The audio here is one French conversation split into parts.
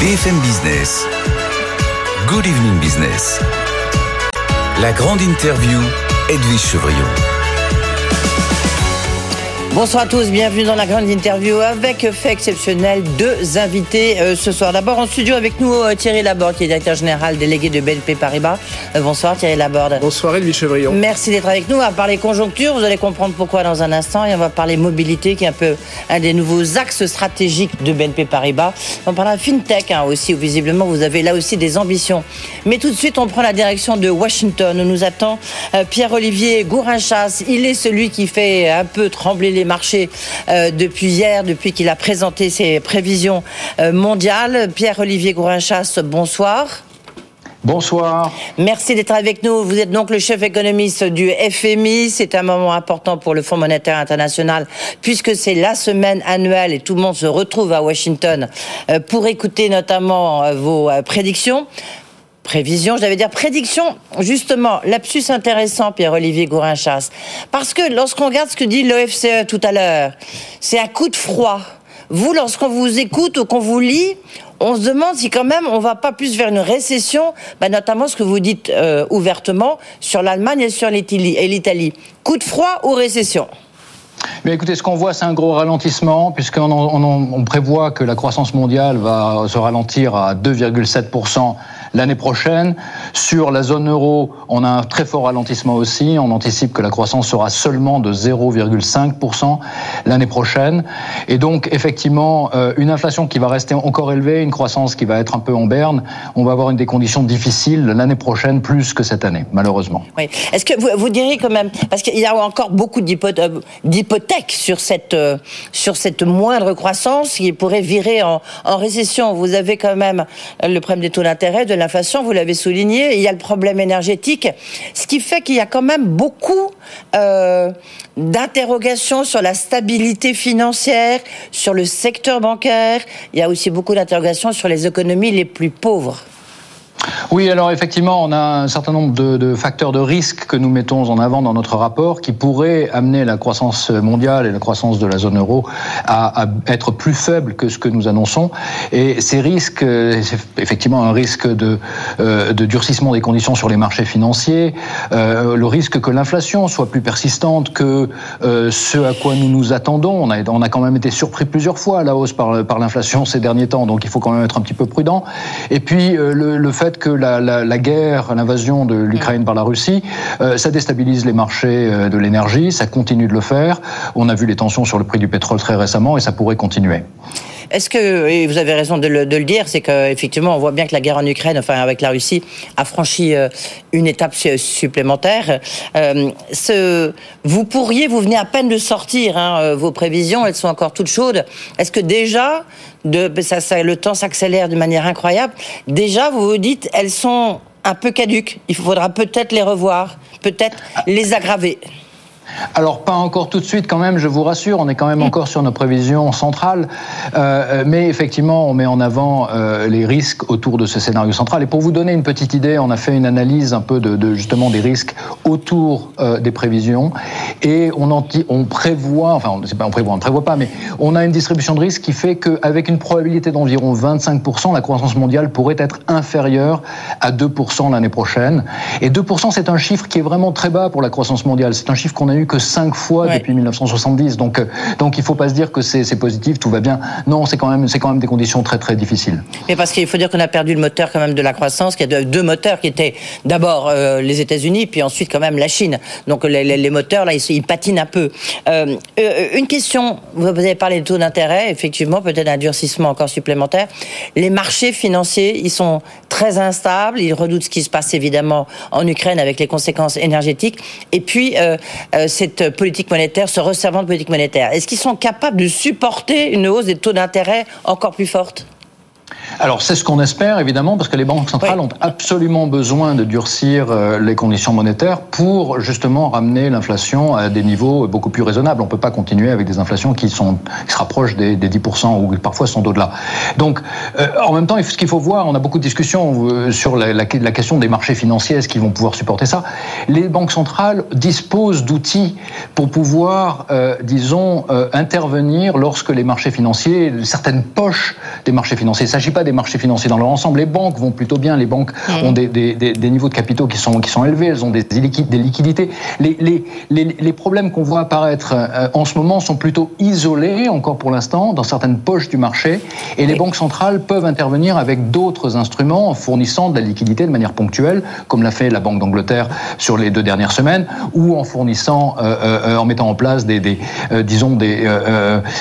BFM Business. Good Evening Business. La grande interview, Edwige Chevrillon. Bonsoir à tous, bienvenue dans la grande interview avec fait exceptionnel deux invités euh, ce soir. D'abord en studio avec nous euh, Thierry Laborde qui est directeur général délégué de BNP Paribas. Euh, bonsoir Thierry Laborde. Bonsoir Edwige Chevrillon. Merci d'être avec nous. On va parler conjoncture, vous allez comprendre pourquoi dans un instant et on va parler mobilité qui est un peu un des nouveaux axes stratégiques de BNP Paribas. On parlera fintech hein, aussi où visiblement vous avez là aussi des ambitions. Mais tout de suite on prend la direction de Washington où nous attend Pierre-Olivier Gourinchas. Il est celui qui fait un peu trembler les marché euh, depuis hier, depuis qu'il a présenté ses prévisions euh, mondiales. Pierre-Olivier Gourinchas, bonsoir. Bonsoir. Merci d'être avec nous. Vous êtes donc le chef économiste du FMI. C'est un moment important pour le Fonds monétaire international puisque c'est la semaine annuelle et tout le monde se retrouve à Washington euh, pour écouter notamment vos prédictions. Prévision, je devais dire prédiction, justement, lapsus intéressant, Pierre-Olivier Gourinchas. Parce que lorsqu'on regarde ce que dit l'OFCE tout à l'heure, c'est un coup de froid. Vous, lorsqu'on vous écoute ou qu'on vous lit, on se demande si quand même on va pas plus vers une récession, bah, notamment ce que vous dites euh, ouvertement sur l'Allemagne et sur l'Italie. Coup de froid ou récession? Mais écoutez, ce qu'on voit, c'est un gros ralentissement, puisqu'on on, prévoit que la croissance mondiale va se ralentir à 2,7% l'année prochaine. Sur la zone euro, on a un très fort ralentissement aussi. On anticipe que la croissance sera seulement de 0,5% l'année prochaine. Et donc, effectivement, euh, une inflation qui va rester encore élevée, une croissance qui va être un peu en berne. On va avoir une des conditions difficiles l'année prochaine plus que cette année, malheureusement. Oui. Est-ce que vous, vous diriez quand même, parce qu'il y a encore beaucoup d'hypothèques sur cette, euh, sur cette moindre croissance qui pourrait virer en, en récession. Vous avez quand même le problème des taux d'intérêt, de l'inflation, vous l'avez souligné, il y a le problème énergétique, ce qui fait qu'il y a quand même beaucoup euh, d'interrogations sur la stabilité financière, sur le secteur bancaire, il y a aussi beaucoup d'interrogations sur les économies les plus pauvres. Oui, alors effectivement, on a un certain nombre de, facteurs de risque que nous mettons en avant dans notre rapport qui pourraient amener la croissance mondiale et la croissance de la zone euro à, être plus faibles que ce que nous annonçons. Et ces risques, c'est effectivement un risque de, euh, durcissement des conditions sur les marchés financiers, euh, le risque que l'inflation soit plus persistante que euh, ce à quoi nous nous attendons. On a, quand même été surpris plusieurs fois à la hausse par, par l'inflation ces derniers temps, donc il faut quand même être un petit peu prudent. Et puis le, le fait que la, guerre, l'invasion de l'Ukraine par la Russie, euh, ça déstabilise les marchés euh, de l'énergie, ça continue de le faire. On a vu les tensions sur le prix du pétrole très récemment et ça pourrait continuer. Est-ce que, et vous avez raison de le, dire, c'est qu'effectivement, on voit bien que la guerre en Ukraine, enfin avec la Russie, a franchi euh, une étape supplémentaire. Euh, vous pourriez, vous venez à peine de sortir hein, vos prévisions, elles sont encore toutes chaudes. Est-ce que déjà, ça, le temps s'accélère de manière incroyable, déjà vous vous dites, elles sont un peu caduques, il faudra peut-être les revoir, peut-être les aggraver alors pas encore tout de suite quand même, je vous rassure, on est quand même encore sur nos prévisions centrales, euh, mais effectivement on met en avant euh, les risques autour de ce scénario central. Et pour vous donner une petite idée, on a fait une analyse un peu de, justement des risques autour euh, des prévisions et on, on prévoit, enfin on, pas on prévoit, prévoit pas, mais on a une distribution de risques qui fait qu'avec une probabilité d'environ 25%, la croissance mondiale pourrait être inférieure à 2% l'année prochaine. Et 2% c'est un chiffre qui est vraiment très bas pour la croissance mondiale. C'est un chiffre qu'on a que cinq fois depuis 1970. Donc, euh, donc il ne faut pas se dire que c'est positif, tout va bien. Non, c'est quand, même, quand même des conditions très très difficiles. Mais parce qu'il faut dire qu'on a perdu le moteur quand même de la croissance, qu'il y a deux moteurs qui étaient d'abord euh, les États-Unis, puis ensuite quand même la Chine. Donc les, les, moteurs, là, ils, patinent un peu. Euh, une question, vous avez parlé de taux d'intérêt, effectivement, peut-être un durcissement encore supplémentaire. Les marchés financiers, ils sont très instables, ils redoutent ce qui se passe évidemment en Ukraine avec les conséquences énergétiques. Et puis, cette politique monétaire, ce resservant de politique monétaire. Est-ce qu'ils sont capables de supporter une hausse des taux d'intérêt encore plus forte? Alors c'est ce qu'on espère évidemment parce que les banques centrales ont absolument besoin de durcir euh, les conditions monétaires pour justement ramener l'inflation à des niveaux beaucoup plus raisonnables. On ne peut pas continuer avec des inflations qui, sont, qui se rapprochent des, 10% ou parfois sont au-delà. Donc euh, en même temps, ce qu'il faut voir, on a beaucoup de discussions euh, sur la, la, question des marchés financiers, est-ce qu'ils vont pouvoir supporter ça? Les banques centrales disposent d'outils pour pouvoir, disons, intervenir lorsque les marchés financiers, certaines poches des marchés financiers, il s'agit pas des marchés financiers dans leur ensemble. Les banques vont plutôt bien. Les banques mmh. ont des, des, des, niveaux de capitaux qui sont, qui sont élevés. Elles ont des, des liquidités. Les, les, les, les problèmes qu'on voit apparaître euh, en ce moment sont plutôt isolés, encore pour l'instant, dans certaines poches du marché. Et les banques centrales peuvent intervenir avec d'autres instruments en fournissant de la liquidité de manière ponctuelle, comme l'a fait la Banque d'Angleterre sur les deux dernières semaines, ou en fournissant, euh, euh, en mettant en place des, des disons des,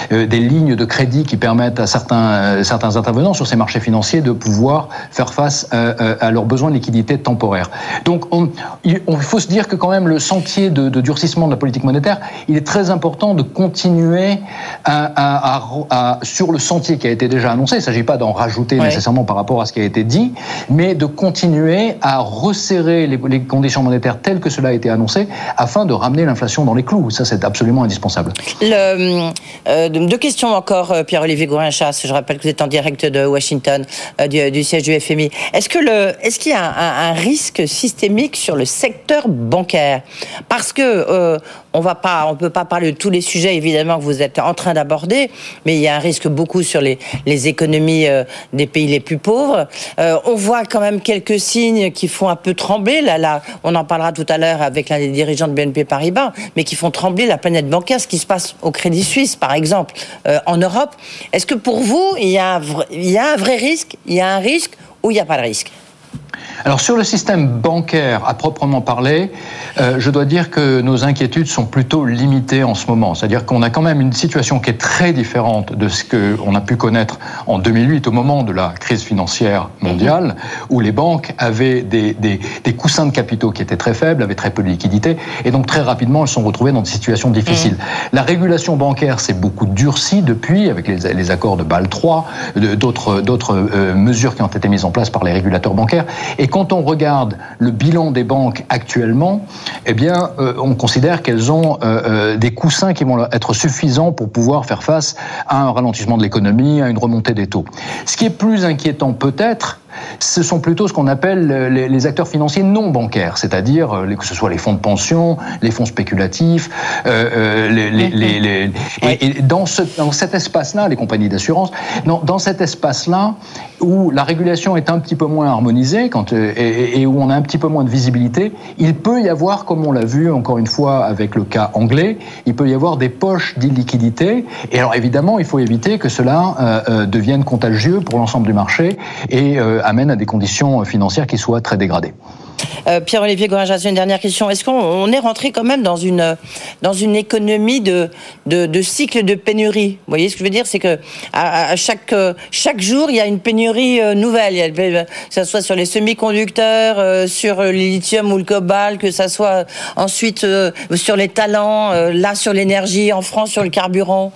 des lignes de crédit qui permettent à certains, certains intervenants sur ces marchés financiers de pouvoir faire face à leurs besoins de liquidité temporaire. Donc, on, il faut se dire que quand même le sentier de, de durcissement de la politique monétaire, il est très important de continuer à, à, sur le sentier qui a été déjà annoncé. Il ne s'agit pas d'en rajouter nécessairement par rapport à ce qui a été dit, mais de continuer à resserrer les, les conditions monétaires telles que cela a été annoncé afin de ramener l'inflation dans les clous. Ça, c'est absolument indispensable. Le, euh, deux questions encore, euh, Pierre-Olivier Gourin-Chasse. Je rappelle que vous êtes en direct de Washington, euh, du, siège du FMI. Est-ce qu'il est qu'il y a un, un, risque systémique sur le secteur bancaire? Parce que euh, on on peut pas parler de tous les sujets évidemment que vous êtes en train d'aborder, mais il y a un risque beaucoup sur les, économies euh, des pays les plus pauvres. Euh, on voit quand même quelques signes qui font un peu trembler. Là, on en parlera tout à l'heure avec l'un des dirigeants de BNP Paribas, mais qui font trembler la planète bancaire, ce qui se passe au Crédit Suisse, par exemple, euh, en Europe. Est-ce que pour vous, il y a un vrai risque, il y a un risque ou il n'y a pas de risque? Alors sur le système bancaire à proprement parler, euh, je dois dire que nos inquiétudes sont plutôt limitées en ce moment. C'est-à-dire qu'on a quand même une situation qui est très différente de ce qu'on a pu connaître en 2008 au moment de la crise financière mondiale, où les banques avaient des, des, des coussins de capitaux qui étaient très faibles, avaient très peu de liquidités, et donc très rapidement elles sont retrouvées dans des situations difficiles. Mmh. La régulation bancaire s'est beaucoup durcie depuis, avec les, les accords de Bâle III, d'autres euh, mesures qui ont été mises en place par les régulateurs bancaires. Et quand on regarde le bilan des banques actuellement, eh bien, euh, on considère qu'elles ont euh, euh, des coussins qui vont être suffisants pour pouvoir faire face à un ralentissement de l'économie, à une remontée des taux. Ce qui est plus inquiétant peut-être, ce sont plutôt ce qu'on appelle les, acteurs financiers non bancaires, c'est-à-dire euh, que ce soit les fonds de pension, les fonds spéculatifs, euh, euh les, les, les, et, dans, ce, dans cet espace-là, les compagnies d'assurance, dans, dans cet espace-là où la régulation est un petit peu moins harmonisée quand, euh, et, et, où on a un petit peu moins de visibilité, il peut y avoir, comme on l'a vu encore une fois avec le cas anglais, il peut y avoir des poches d'illiquidité. Et alors évidemment, il faut éviter que cela euh, devienne contagieux pour l'ensemble du marché et amène à des conditions financières qui soient très dégradées. Euh, Pierre-Olivier Gorinjas, une dernière question. Est-ce qu'on est rentré quand même dans une, dans une économie de, de, de cycle de pénurie? Vous voyez ce que je veux dire? C'est que à, chaque, chaque jour, il y a une pénurie euh, nouvelle. A, que ce soit sur les semi-conducteurs, euh, sur le lithium ou le cobalt, que ce soit ensuite euh, sur les talents, euh, là sur l'énergie, en France sur le carburant.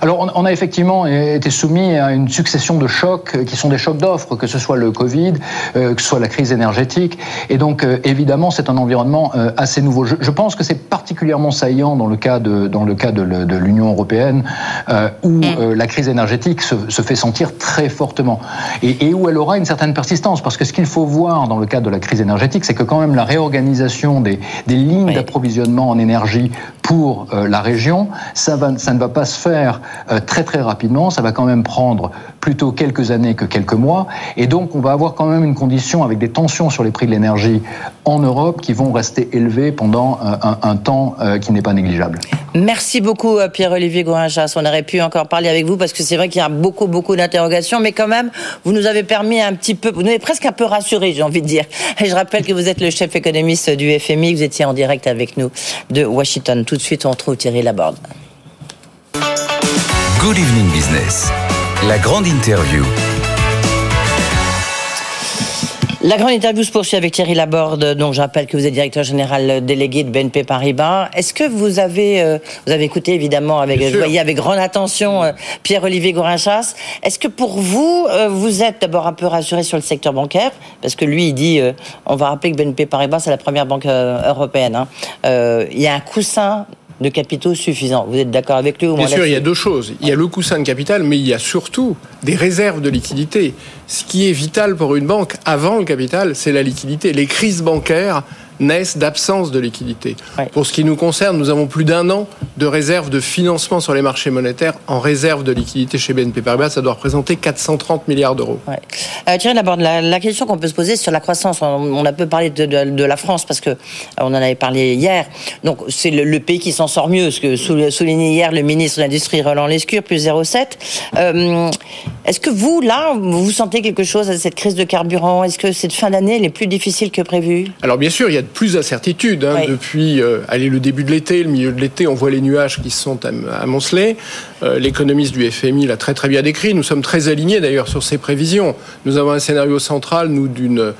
Alors, on, a effectivement été soumis à une succession de chocs qui sont des chocs d'offres, que ce soit le Covid, euh, que ce soit la crise énergétique. Et donc, euh, évidemment, c'est un environnement euh, assez nouveau. Je, pense que c'est particulièrement saillant dans le cas de, dans le cas de, de l'Union européenne, euh, où euh, la crise énergétique se, fait sentir très fortement et, où elle aura une certaine persistance. Parce que ce qu'il faut voir dans le cadre de la crise énergétique, c'est que quand même la réorganisation des, des lignes oui. d'approvisionnement en énergie pour euh, la région, ça, va, ça ne va pas se faire euh, très très rapidement, ça va quand même prendre plutôt quelques années que quelques mois, et donc on va avoir quand même une condition avec des tensions sur les prix de l'énergie en Europe qui vont rester élevées pendant euh, un, temps euh, qui n'est pas négligeable. Merci beaucoup Pierre-Olivier Gourinchas, on aurait pu encore parler avec vous parce que c'est vrai qu'il y a beaucoup beaucoup d'interrogations, mais quand même vous nous avez permis un petit peu, vous nous avez presque un peu rassuré, j'ai envie de dire. Je rappelle que vous êtes le chef économiste du FMI, vous étiez en direct avec nous de Washington. Tout de suite on retrouve Thierry Laborde. Good Evening Business, la grande interview. La grande interview se poursuit avec Thierry Laborde, dont je rappelle que vous êtes directeur général délégué de BNP Paribas. Est-ce que vous avez, euh, vous avez écouté évidemment avec, vous voyez, avec grande attention euh, Pierre-Olivier Gorinchas. Est-ce que pour vous, euh, vous êtes d'abord un peu rassuré sur le secteur bancaire? Parce que lui, il dit, on va rappeler que BNP Paribas, c'est la première banque européenne. Hein. il y a un coussin de capitaux suffisants. Vous êtes d'accord avec lui ou Bien sûr, il y a deux choses. Il y a le coussin de capital, mais il y a surtout des réserves de liquidité. Ce qui est vital pour une banque avant le capital, c'est la liquidité. Les crises bancaires naissent d'absence de liquidité. Ouais. Pour ce qui nous concerne, nous avons plus d'un an de réserve de financement sur les marchés monétaires en réserve de liquidité chez BNP Paribas. Ça doit représenter 430 milliards d'euros. Ouais. Euh, Thierry Laborde, la, la question qu'on peut se poser sur la croissance, on, on a peu parlé de, de, de la France parce que euh, on en avait parlé hier. Donc c'est le, le pays qui s'en sort mieux, ce que sou- soulignait hier le ministre de l'Industrie Roland Lescure, plus 0,7. Euh, Est-ce que vous, là, vous sentez quelque chose à cette crise de carburant? Est-ce que cette fin d'année elle est plus difficile que prévu Alors bien sûr, il y a de plus d'incertitudes. Hein, Oui. Depuis euh, allez, le début de l'été, le milieu de l'été, on voit les nuages qui se sont am- amoncelés. Euh, L'économiste du FMI l'a très très bien décrit. Nous sommes très alignés d'ailleurs sur ces prévisions. Nous avons un scénario central, nous, d'une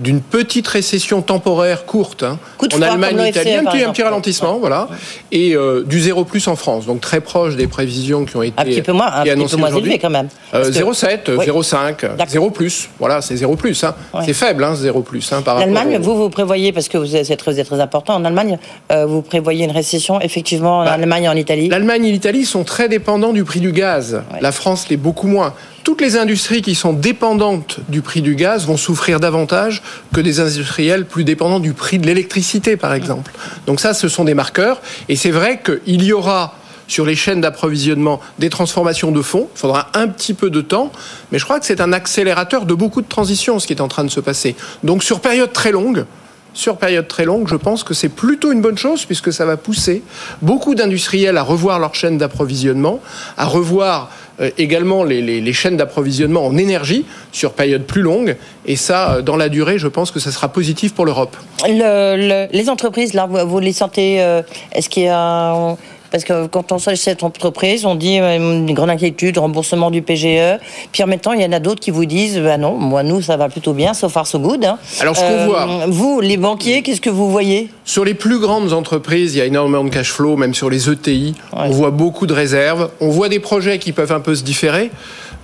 d'une petite récession temporaire courte hein, en froid, Allemagne, Italie, un petit, un petit ralentissement, voilà, et euh, du zéro plus en France, donc très proche des prévisions qui ont été Un petit peu moins, un petit annoncées peu moins aujourd'hui. élevé quand même. Euh, Parce que- 0,7, Oui. 0,5, D'accord. 0 plus, voilà, c'est 0 plus, hein. Ouais. c'est faible, hein, 0 plus, hein, par L'Allemagne, vous, vous prévoyez, parce que vous êtes c'est très, important, en Allemagne, euh, vous prévoyez une récession, effectivement, en Bah, Allemagne et en Italie? L'Allemagne et l'Italie sont très dépendants du prix du gaz. Ouais. La France l'est beaucoup moins. Toutes les industries qui sont dépendantes du prix du gaz vont souffrir davantage que des industriels plus dépendants du prix de l'électricité, par exemple. Donc ça, ce sont des marqueurs. Et c'est vrai qu'il y aura sur les chaînes d'approvisionnement des transformations de fonds. Il faudra un petit peu de temps, mais je crois que c'est un accélérateur de beaucoup de transitions, ce qui est en train de se passer. Donc sur période très longue, sur période très longue, je pense que c'est plutôt une bonne chose puisque ça va pousser beaucoup d'industriels à revoir leur chaîne d'approvisionnement, à revoir également les, les- chaînes d'approvisionnement en énergie sur période plus longue. Et ça, euh, dans la durée, je pense que ça sera positif pour l'Europe. Le- le- les entreprises, là, vous, les sentez euh, Est-ce qu'il y a parce que quand on sort cette entreprise, on dit euh, une grande inquiétude, remboursement du PGE. Puis en même temps, il y en a d'autres qui vous disent, bah non, moi nous ça va plutôt bien, so far so good. hein. Alors, ce qu'on voit- vous, les banquiers, qu'est-ce que vous voyez? Sur les plus grandes entreprises, il y a énormément de cash flow, même sur les ETI. Ouais. On voit beaucoup de réserves. On voit des projets qui peuvent un peu se différer.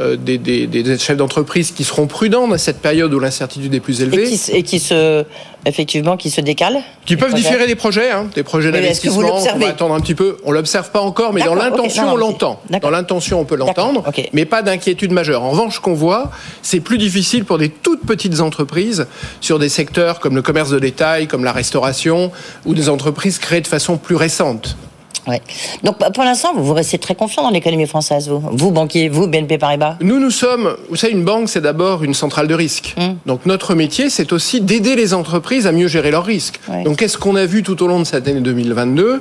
Euh, des, des- des chefs d'entreprise qui seront prudents dans cette période où l'incertitude est plus et élevée. qui, et qui se, effectivement, qui se décalent Qui peuvent projets. différer des projets, hein, des projets d'investissement. On va attendre un petit peu. On l'observe pas encore, mais dans l'intention, on l'entend. Dans l'intention, on peut l'entendre, mais pas d'inquiétude majeure. En revanche, ce qu'on voit, c'est plus difficile pour des toutes petites entreprises sur des secteurs comme le commerce de détail, comme la restauration, ou des entreprises créées de façon plus récente. Ouais. Donc pour l'instant, vous, vous restez très confiant dans l'économie française, vous Vous, banquier, vous, BNP Paribas? Nous, nous sommes, vous savez, une banque, c'est d'abord une centrale de risque. Mm. Donc notre métier, c'est aussi d'aider les entreprises à mieux gérer leurs risques. Ouais. Donc qu'est-ce qu'on a vu tout au long de cette année 2022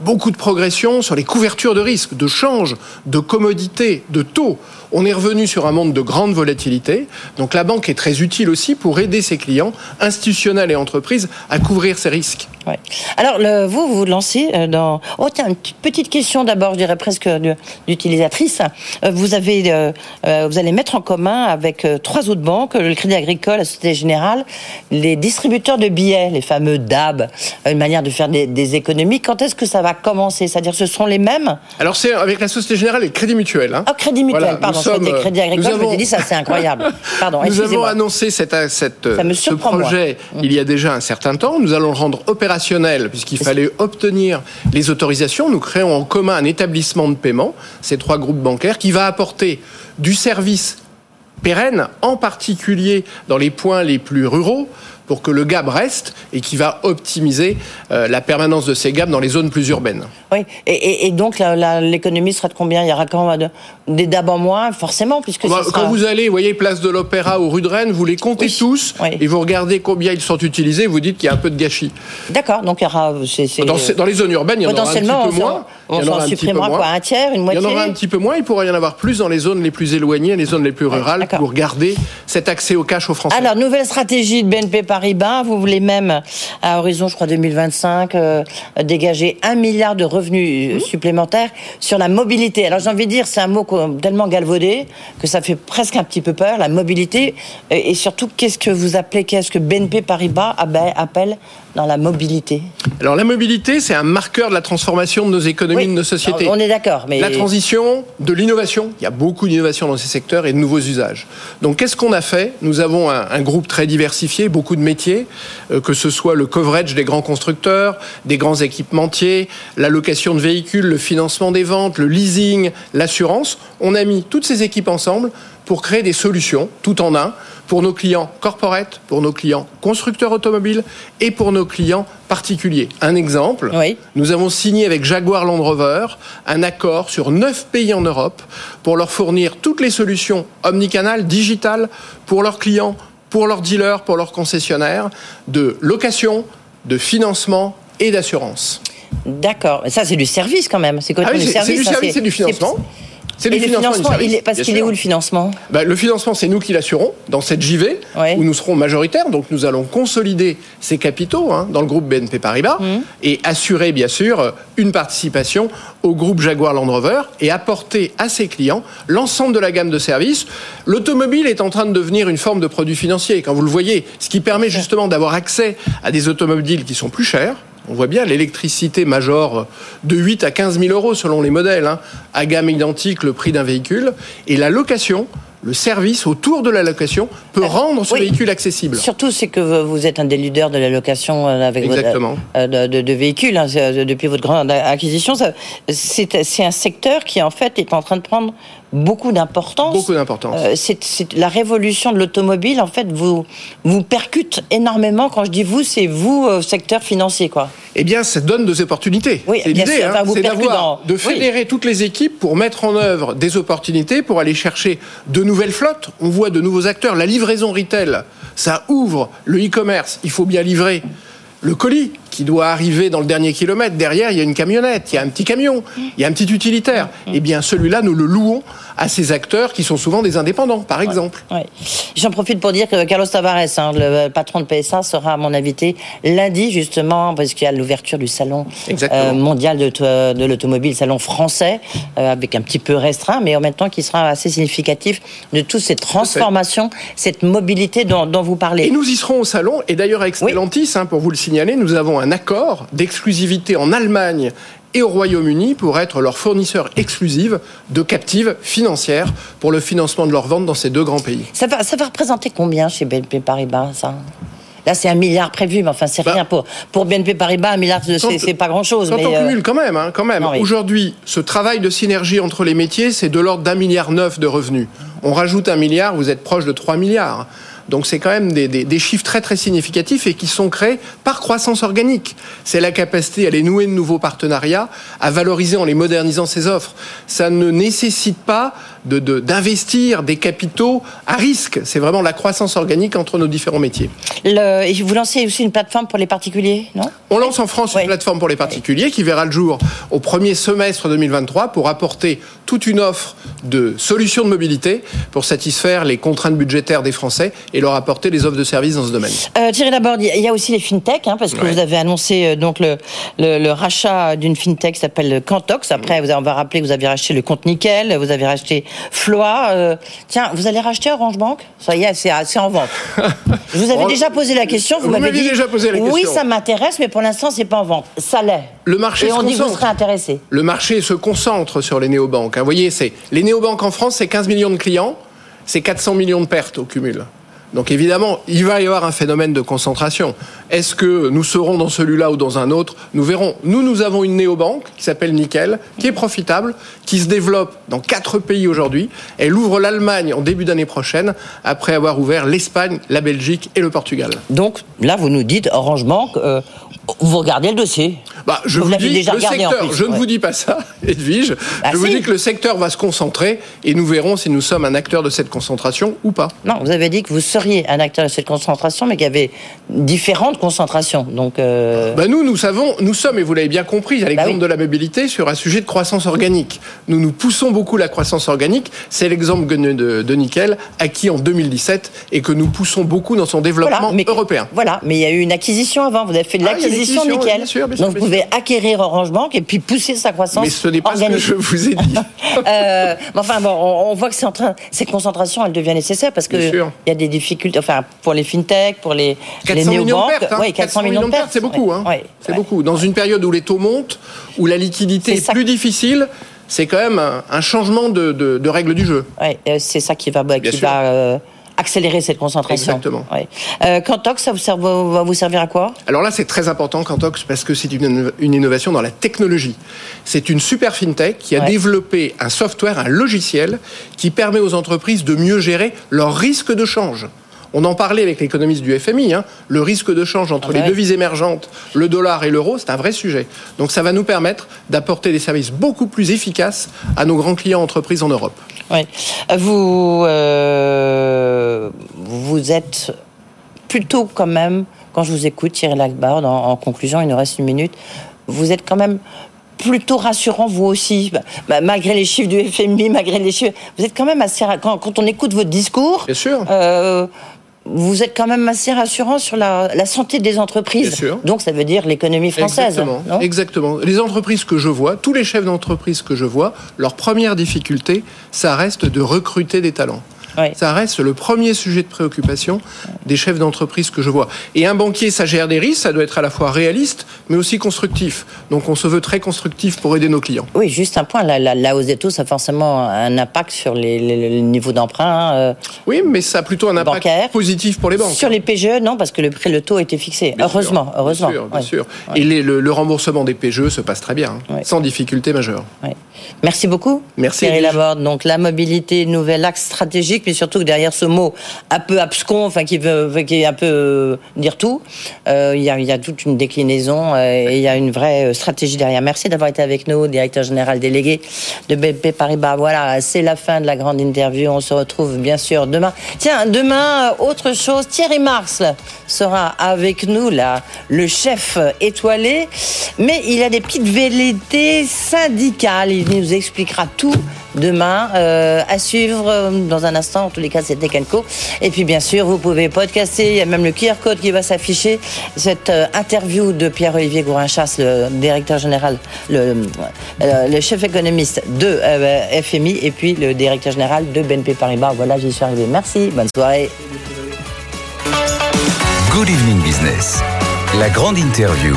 Beaucoup de progression sur les couvertures de risque, de change, de commodités, de taux. On est revenu sur un monde de grande volatilité. Donc la banque est très utile aussi pour aider ses clients, institutionnels et entreprises, à couvrir ces risques. Ouais. Alors, le, vous, vous vous lancez euh, dans... Oh, tiens, une petite- question d'abord, je dirais presque de- d'utilisatrice. Euh, Vous, avez, euh, euh, vous allez mettre en commun avec euh, trois autres banques, le Crédit Agricole, la Société Générale, les distributeurs de billets, les fameux DAB, euh, une manière de faire des, des économies. Quand est-ce que ça va commencer? C'est-à-dire ce seront les mêmes? Alors c'est avec la Société Générale et le Crédit Mutuel. Hein. Ah, Crédit Mutuel, Voilà, pardon, sommes, Crédit euh, Agricole, nous je me avons- suis dit, ça c'est incroyable. Pardon, Nous avons excusez-moi. annoncé cette, me ce moi. projet il y a déjà un certain temps. Nous allons le rendre opérationnel puisqu'il fallait obtenir les autorisations. Nous créons en commun un établissement de paiement, ces trois groupes bancaires, qui va apporter du service pérenne, en particulier dans les points les plus ruraux, pour que le GAB reste et qui va optimiser euh, la permanence de ces GAB dans les zones plus urbaines. Oui, et, et- et donc l'économie sera de combien? Il y aura quand des DAB en moins, forcément, puisque Bah, sera... Quand vous allez, vous voyez, place de l'Opéra ou rue de Rennes, vous les comptez Oui. tous Oui. et vous regardez combien ils sont utilisés, vous dites qu'il y a un peu de gâchis. D'accord, donc il y aura... c'est- c'est- Dans, les zones urbaines, il y en aura un petit Potentiellement, peu moins. on s'en supprimera quoi Un tiers, une Il y moitié en aura un petit peu moins. Il pourrait y en avoir plus dans les zones les plus éloignées, les zones les plus rurales, pour garder cet accès au cash aux Français. Alors, nouvelle stratégie de BNP Paribas. Vous voulez même, à horizon, je crois, 2025, euh, dégager un milliard de revenus euh, supplémentaires sur la mobilité. Alors, j'ai envie de dire, c'est un mot tellement galvaudé que ça fait presque un petit peu peur, la mobilité. Et, et surtout, qu'est-ce que vous appelez, qu'est-ce que BNP Paribas abe- appelle dans la mobilité Alors la mobilité, c'est un marqueur de la transformation de nos économies, Oui, de nos sociétés. On est d'accord, mais... La transition, de l'innovation. Il y a beaucoup d'innovation dans ces secteurs et de nouveaux usages. Donc, qu'est-ce qu'on a fait? Nous avons un, un groupe très diversifié, beaucoup de métiers, euh, que ce soit le coverage des grands constructeurs, des grands équipementiers, la location de véhicules, le financement des ventes, le leasing, l'assurance. On a mis toutes ces équipes ensemble pour créer des solutions, tout en un, pour nos clients corporate, pour nos clients constructeurs automobiles et pour nos clients particuliers. Un exemple, nous avons signé avec Jaguar Land Rover un accord sur neuf pays en Europe pour leur fournir toutes les solutions omnicanal, digitales pour leurs clients, pour leurs dealers, pour leurs concessionnaires, de location, de financement et d'assurance. D'accord. Ça, c'est du service quand même. C'est quoi ah du service C'est du service et du financement. C'est le financement, Parce qu'il est où le financement bah, Le financement, c'est nous qui l'assurons dans cette JV, où nous serons majoritaires. Donc nous allons consolider ces capitaux hein, dans le groupe BNP Paribas mmh. et assurer, bien sûr, une participation au groupe Jaguar Land Rover et apporter à ses clients l'ensemble de la gamme de services. L'automobile est en train de devenir une forme de produit financier, quand vous le voyez, ce qui permet justement d'avoir accès à des automobiles qui sont plus chers, on voit bien l'électricité major de 8 à 15 000 euros selon les modèles, hein, à gamme identique le prix d'un véhicule, et la location le service autour de la location peut euh, rendre ce véhicule accessible. Surtout, c'est que vous êtes un des leaders de la location euh, avec Exactement. Euh, de, de, véhicules hein, depuis votre grande acquisition. C'est un secteur qui en fait est en train de prendre beaucoup d'importance. Beaucoup d'importance. Euh, c'est la révolution de l'automobile, en fait, vous, vous percute énormément. Quand je dis vous, c'est vous, euh, secteur financier, quoi. Eh bien, ça donne des opportunités. Oui, c'est l'idée, hein, c'est d'avoir, de fédérer toutes les équipes pour mettre en œuvre des opportunités, pour aller chercher de nouvelles flottes. On voit de nouveaux acteurs. La livraison retail, ça ouvre le e-commerce. Il faut bien livrer le colis qui doit arriver dans le dernier kilomètre. Derrière, il y a une camionnette, il y a un petit camion, il y a un petit utilitaire. Eh bien, celui-là, nous le louons à ces acteurs qui sont souvent des indépendants, par exemple. J'en profite pour dire que Carlos Tavares, hein, le patron de PSA, sera mon invité lundi, justement, parce qu'il y a l'ouverture du salon euh, mondial de, de l'automobile, salon français, euh, avec un petit peu restreint, mais en même temps qui sera assez significatif de toutes ces transformations, cette mobilité dont, vous parlez. Et nous y serons au salon, et d'ailleurs avec Stellantis, hein, pour vous le signaler, nous avons un accord d'exclusivité en Allemagne et au Royaume-Uni pour être leur fournisseur exclusif de captives financières pour le financement de leurs ventes dans ces deux grands pays. Ça va, ça va représenter combien chez BNP Paribas, ça? Là, c'est un milliard prévu, mais enfin, c'est bah, rien pour, pour BNP Paribas. Un milliard, c'est pas grand-chose. Quand on euh, cumule, quand même, hein, quand même. Aujourd'hui, ce travail de synergie entre les métiers, c'est de l'ordre d'un milliard neuf de revenus. On rajoute un milliard, vous êtes proche de 3 milliards. Donc c'est quand même des, chiffres très très significatifs et qui sont créés par croissance organique. C'est la capacité à les nouer de nouveaux partenariats, à valoriser en les modernisant ces offres. Ça ne nécessite pas d'investir des capitaux à risque. C'est vraiment la croissance organique entre nos différents métiers. Le, vous lancez aussi une plateforme pour les particuliers, non? On lance en France une plateforme pour les particuliers qui verra le jour au premier semestre 2023 pour apporter toute une offre de solutions de mobilité pour satisfaire les contraintes budgétaires des Français et leur apporter les offres de services dans ce domaine. Euh, Thierry Laborde, il y a aussi les fintech, hein, parce que vous avez annoncé euh, donc le, le, rachat d'une fintech qui s'appelle Cantox. Après, on va rappeler que vous avez racheté le compte Nickel, vous avez racheté Floa. Euh, tiens, vous allez racheter Orange Bank? Ça y est, c'est en vente. Je vous avais déjà posé la question. Vous, m'avez dit déjà posé la question. Oui, ça m'intéresse, mais pour l'instant, c'est pas en vente. Ça l'est. Le marché Et on dit que vous serez intéressé. Le marché se concentre sur les néobanques. Hein. Vous voyez, c'est les néobanques en France, c'est 15 millions de clients, c'est 400 millions de pertes au cumul. Donc évidemment, il va y avoir un phénomène de concentration. Est-ce que nous serons dans celui-là ou dans un autre Nous verrons. Nous, nous avons une néobanque qui s'appelle Nickel, qui est profitable, qui se développe dans quatre pays aujourd'hui. Elle ouvre l'Allemagne en début d'année prochaine, après avoir ouvert l'Espagne, la Belgique et le Portugal. Donc là, vous nous dites, Orange Bank, euh, vous regardez le dossier bah, je vous, dis, déjà le secteur, je ne vous dis pas ça, Edwige. Bah, je vous dis que le secteur va se concentrer et nous verrons si nous sommes un acteur de cette concentration ou pas. Non, vous avez dit que vous seriez un acteur de cette concentration, mais qu'il y avait différentes concentrations. Donc, euh, bah, nous, nous savons, nous sommes, et vous l'avez bien compris, à l'exemple de la mobilité, sur un sujet de croissance organique. Nous nous poussons beaucoup la croissance organique. C'est l'exemple de, de, Nickel, acquis en 2017, et que nous poussons beaucoup dans son développement européen. Voilà, mais il y a eu une acquisition avant. Vous avez fait de ah, l'acquisition Nickel. Bien sûr, bien sûr, Donc, vous pouvez acquérir Orange Bank et puis pousser sa croissance. Mais ce n'est pas ce que je vous ai dit. euh, enfin bon, on, voit que c'est en train, ces concentrations, elles deviennent nécessaires parce que il y a des difficultés, enfin pour les fintech, pour les, 400 les millions de pertes, hein. oui, 400, millions de pertes, c'est beaucoup. Hein. c'est beaucoup. Dans une période où les taux montent, où la liquidité est, plus difficile c'est quand même un, changement de, de, règles du jeu. Oui, c'est ça qui va, qui va euh, accélérer cette concentration. Exactement. Ouais. Euh, Cantox, ça vous va vous servir à quoi? Alors là, c'est très important, Cantox, parce que c'est une, une innovation dans la technologie. C'est une super fintech qui a Ouais. développé un software, un logiciel, qui permet aux entreprises de mieux gérer leur risque de change. On en parlait avec l'économiste du FMI. hein. Le risque de change entre Ah les devises émergentes, le dollar et l'euro, c'est un vrai sujet. Donc ça va nous permettre d'apporter des services beaucoup plus efficaces à nos grands clients entreprises en Europe. Ouais. Vous, euh, vous êtes plutôt quand même, quand je vous écoute, Thierry Lagbard, en, en conclusion, il nous reste une minute, vous êtes quand même plutôt rassurant, vous aussi, Bah, malgré les chiffres du FMI, malgré les chiffres, vous êtes quand même assez, quand, quand on écoute votre discours, Bien sûr. euh, vous êtes quand même assez rassurant sur la, la santé des entreprises. Bien sûr. Donc ça veut dire l'économie française. Exactement. non? Exactement. Les entreprises que je vois, tous les chefs d'entreprise que je vois, leur première difficulté, ça reste de recruter des talents. Ouais. Ça reste le premier sujet de préoccupation des chefs d'entreprise que je vois. Et un banquier, ça gère des risques, ça doit être à la fois réaliste, mais aussi constructif. Donc on se veut très constructif pour aider nos clients. Oui, juste un point, la, la, la hausse des taux, ça a forcément un impact sur les, les- les niveaux d'emprunt. euh, Oui, mais ça a plutôt un impact Bancaire. positif pour les banques. Sur les PGE, non, parce que le prix, le taux a été fixé. Bien sûr, heureusement, heureusement. Bien sûr, bien Ouais. sûr. Et les- le, le remboursement des PGE se passe très bien, hein, sans difficulté majeure. Merci beaucoup. Merci, Thierry. Laborde. Donc la mobilité, nouvel axe stratégique, mais surtout que derrière ce mot un peu abscon, enfin qui veut, qui un peu euh, dire tout, euh, il y, a, toute une déclinaison euh, et il y a une vraie stratégie derrière. Merci d'avoir été avec nous, directeur général délégué de BNP Paribas. Voilà, c'est la fin de la grande interview. On se retrouve bien sûr demain. Tiens, demain, autre chose. Thierry Mars sera avec nous là, le chef étoilé, mais il a des petites velléités syndicales. Il nous expliquera tout demain euh, à suivre euh, dans un instant. En tous les cas, c'est Tech Co. Et puis, bien sûr, vous pouvez podcaster. Il y a même le QR code qui va s'afficher. Cette euh, interview de Pierre-Olivier Gourinchas, le directeur général, le, le chef économiste de FMI, et puis le directeur général de BNP Paribas. Voilà, j'y suis arrivé. Merci. Bonne soirée. Good Evening Business, la grande interview.